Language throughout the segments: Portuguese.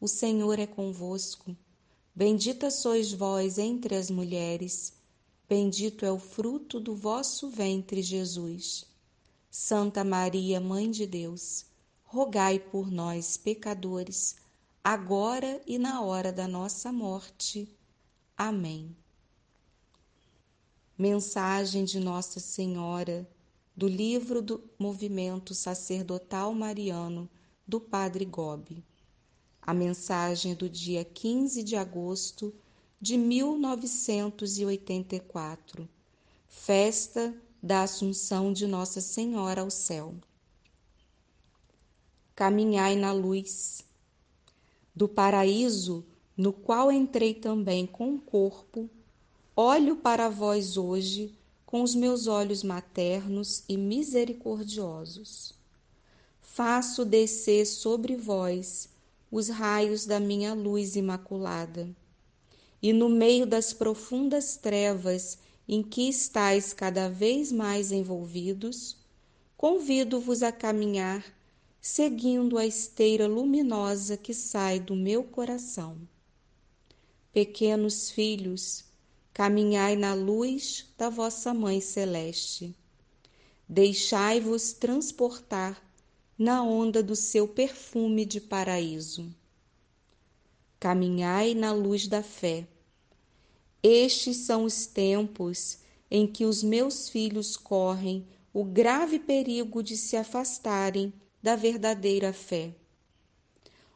o Senhor é convosco. Bendita sois vós entre as mulheres, bendito é o fruto do vosso ventre, Jesus. Santa Maria, Mãe de Deus, rogai por nós, pecadores, agora e na hora da nossa morte. Amém. Mensagem de Nossa Senhora do livro do Movimento Sacerdotal Mariano do Padre Gobi. A mensagem do dia 15 de agosto de 1984, festa da Assunção de Nossa Senhora ao céu. Caminhai na luz do paraíso, no qual entrei também com o corpo, olho para vós hoje com os meus olhos maternos e misericordiosos. Faço descer sobre vós os raios da minha luz imaculada. E no meio das profundas trevas em que estáis cada vez mais envolvidos, convido-vos a caminhar seguindo a esteira luminosa que sai do meu coração. Pequenos filhos, caminhai na luz da vossa Mãe Celeste. Deixai-vos transportar na onda do seu perfume de paraíso. Caminhai na luz da fé. Estes são os tempos em que os meus filhos correm o grave perigo de se afastarem da verdadeira fé.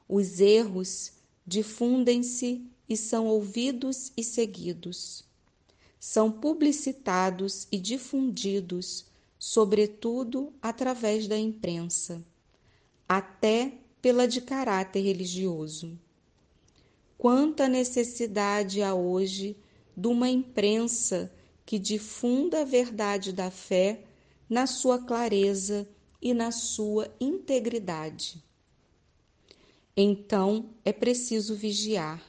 Os erros difundem-se e são ouvidos e seguidos são publicitados e difundidos, sobretudo através da imprensa, até pela de caráter religioso. Quanta necessidade há hoje de uma imprensa que difunda a verdade da fé na sua clareza e na sua integridade. Então é preciso vigiar,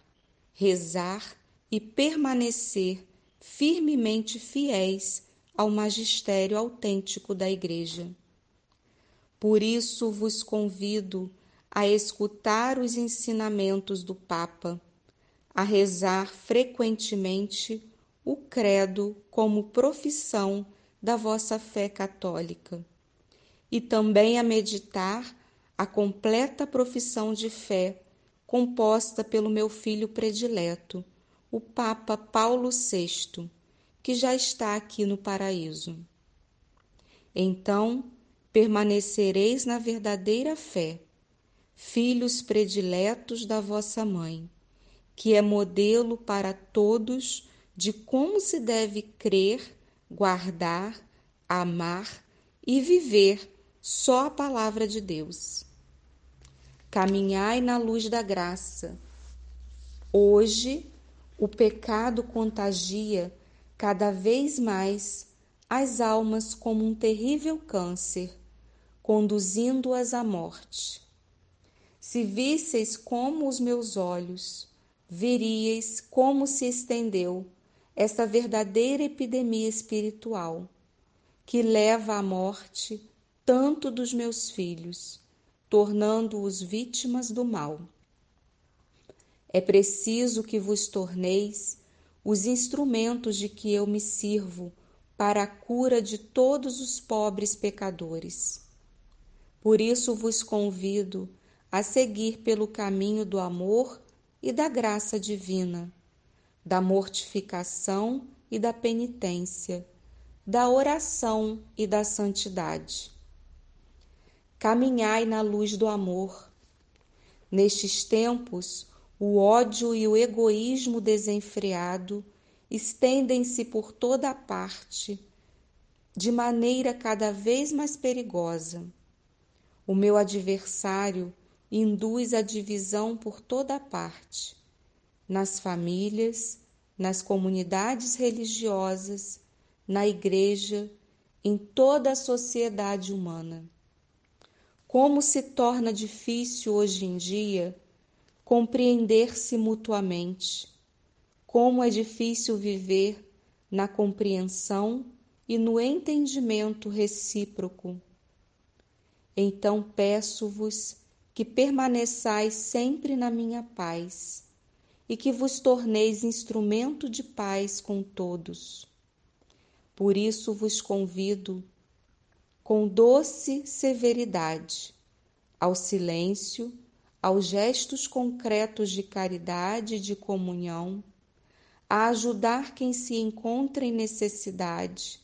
rezar e permanecer firmemente fiéis ao magistério autêntico da Igreja. Por isso vos convido a escutar os ensinamentos do Papa, a rezar frequentemente o Credo como profissão da vossa fé católica, e também a meditar a completa profissão de fé composta pelo meu filho predileto o Papa Paulo VI, que já está aqui no paraíso. Então permanecereis na verdadeira fé, filhos prediletos da vossa mãe, que é modelo para todos de como se deve crer, guardar, amar e viver só a palavra de Deus. Caminhai na luz da graça. Hoje o pecado contagia cada vez mais as almas como um terrível câncer, conduzindo-as à morte. Se visseis como os meus olhos, veríeis como se estendeu esta verdadeira epidemia espiritual, que leva à morte tanto dos meus filhos, tornando-os vítimas do mal. É preciso que vos torneis os instrumentos de que eu me sirvo para a cura de todos os pobres pecadores. Por isso vos convido a seguir pelo caminho do amor e da graça divina, da mortificação e da penitência, da oração e da santidade. Caminhai na luz do amor. Nestes tempos, o ódio e o egoísmo desenfreado estendem-se por toda a parte, de maneira cada vez mais perigosa. O meu adversário induz a divisão por toda parte, nas famílias, nas comunidades religiosas, na igreja, em toda a sociedade humana. Como se torna difícil hoje em dia compreender-se mutuamente, como é difícil viver na compreensão e no entendimento recíproco. Então peço-vos que permaneçais sempre na minha paz e que vos torneis instrumento de paz com todos. Por isso vos convido, com doce severidade, ao silêncio, aos gestos concretos de caridade e de comunhão, a ajudar quem se encontra em necessidade,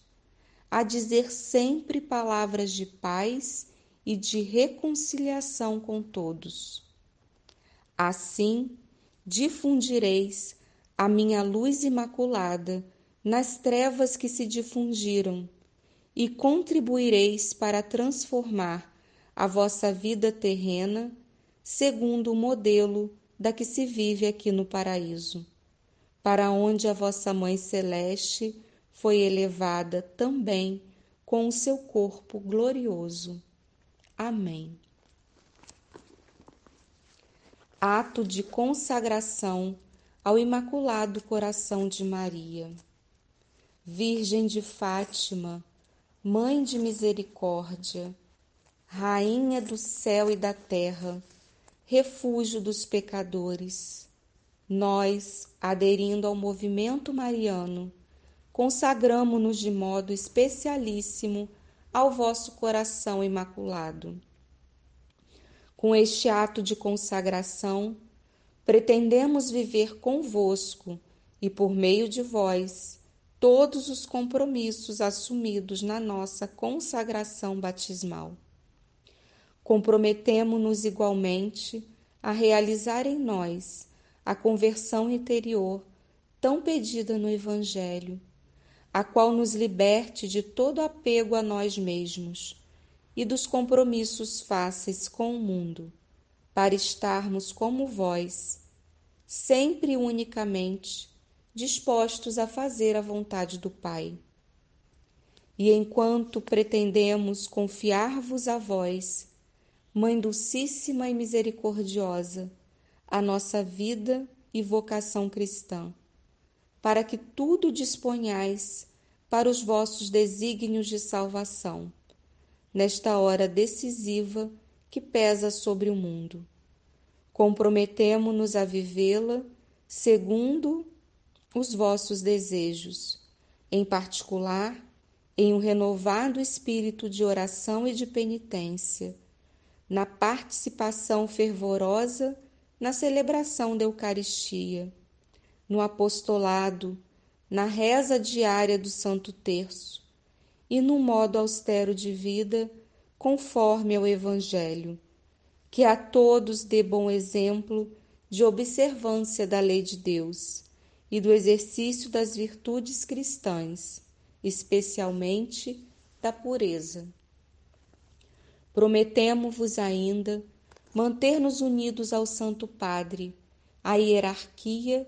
a dizer sempre palavras de paz e de reconciliação com todos. Assim, difundireis a minha luz imaculada nas trevas que se difundiram e contribuireis para transformar a vossa vida terrena segundo o modelo da que se vive aqui no paraíso, para onde a vossa Mãe Celeste foi elevada também com o seu corpo glorioso. Amém. Ato de consagração ao Imaculado Coração de Maria. Virgem de Fátima, Mãe de Misericórdia, Rainha do céu e da terra, refúgio dos pecadores, nós, aderindo ao movimento mariano, consagramo-nos de modo especialíssimo ao vosso coração imaculado. Com este ato de consagração, pretendemos viver convosco e por meio de vós todos os compromissos assumidos na nossa consagração batismal. Comprometemo-nos igualmente a realizar em nós a conversão interior tão pedida no Evangelho a qual nos liberte de todo apego a nós mesmos e dos compromissos fáceis com o mundo, para estarmos como vós, sempre e unicamente dispostos a fazer a vontade do Pai. E enquanto pretendemos confiar-vos a vós, Mãe Dulcíssima e Misericordiosa, a nossa vida e vocação cristã, para que tudo disponhais para os vossos desígnios de salvação, nesta hora decisiva que pesa sobre o mundo. Comprometemo-nos a vivê-la segundo os vossos desejos, em particular, em um renovado espírito de oração e de penitência, na participação fervorosa na celebração da Eucaristia no apostolado, na reza diária do Santo Terço e no modo austero de vida conforme ao Evangelho, que a todos dê bom exemplo de observância da lei de Deus e do exercício das virtudes cristãs, especialmente da pureza. Prometemo-vos ainda manter-nos unidos ao Santo Padre, à hierarquia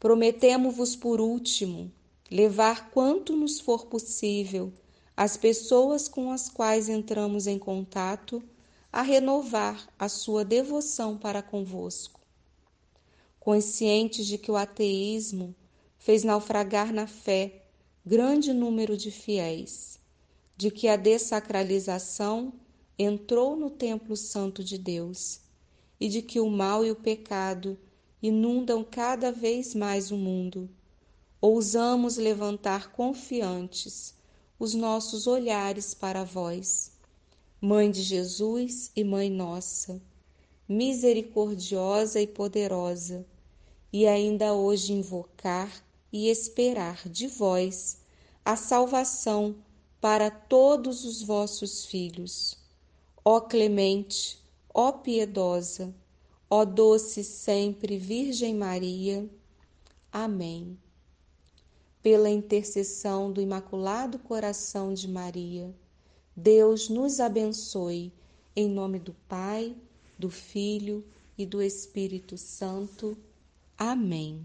Prometemo-vos, por último, levar quanto nos for possível as pessoas com as quais entramos em contato a renovar a sua devoção para convosco. Conscientes de que o ateísmo fez naufragar na fé grande número de fiéis, de que a dessacralização entrou no templo santo de Deus e de que o mal e o pecado inundam cada vez mais o mundo. Ousamos levantar confiantes os nossos olhares para vós, Mãe de Jesus e Mãe nossa, misericordiosa e poderosa, e ainda hoje invocar e esperar de vós a salvação para todos os vossos filhos. Ó clemente, ó piedosa, ó doce sempre Virgem Maria. Amém. Pela intercessão do Imaculado Coração de Maria, Deus nos abençoe, em nome do Pai, do Filho e do Espírito Santo. Amém.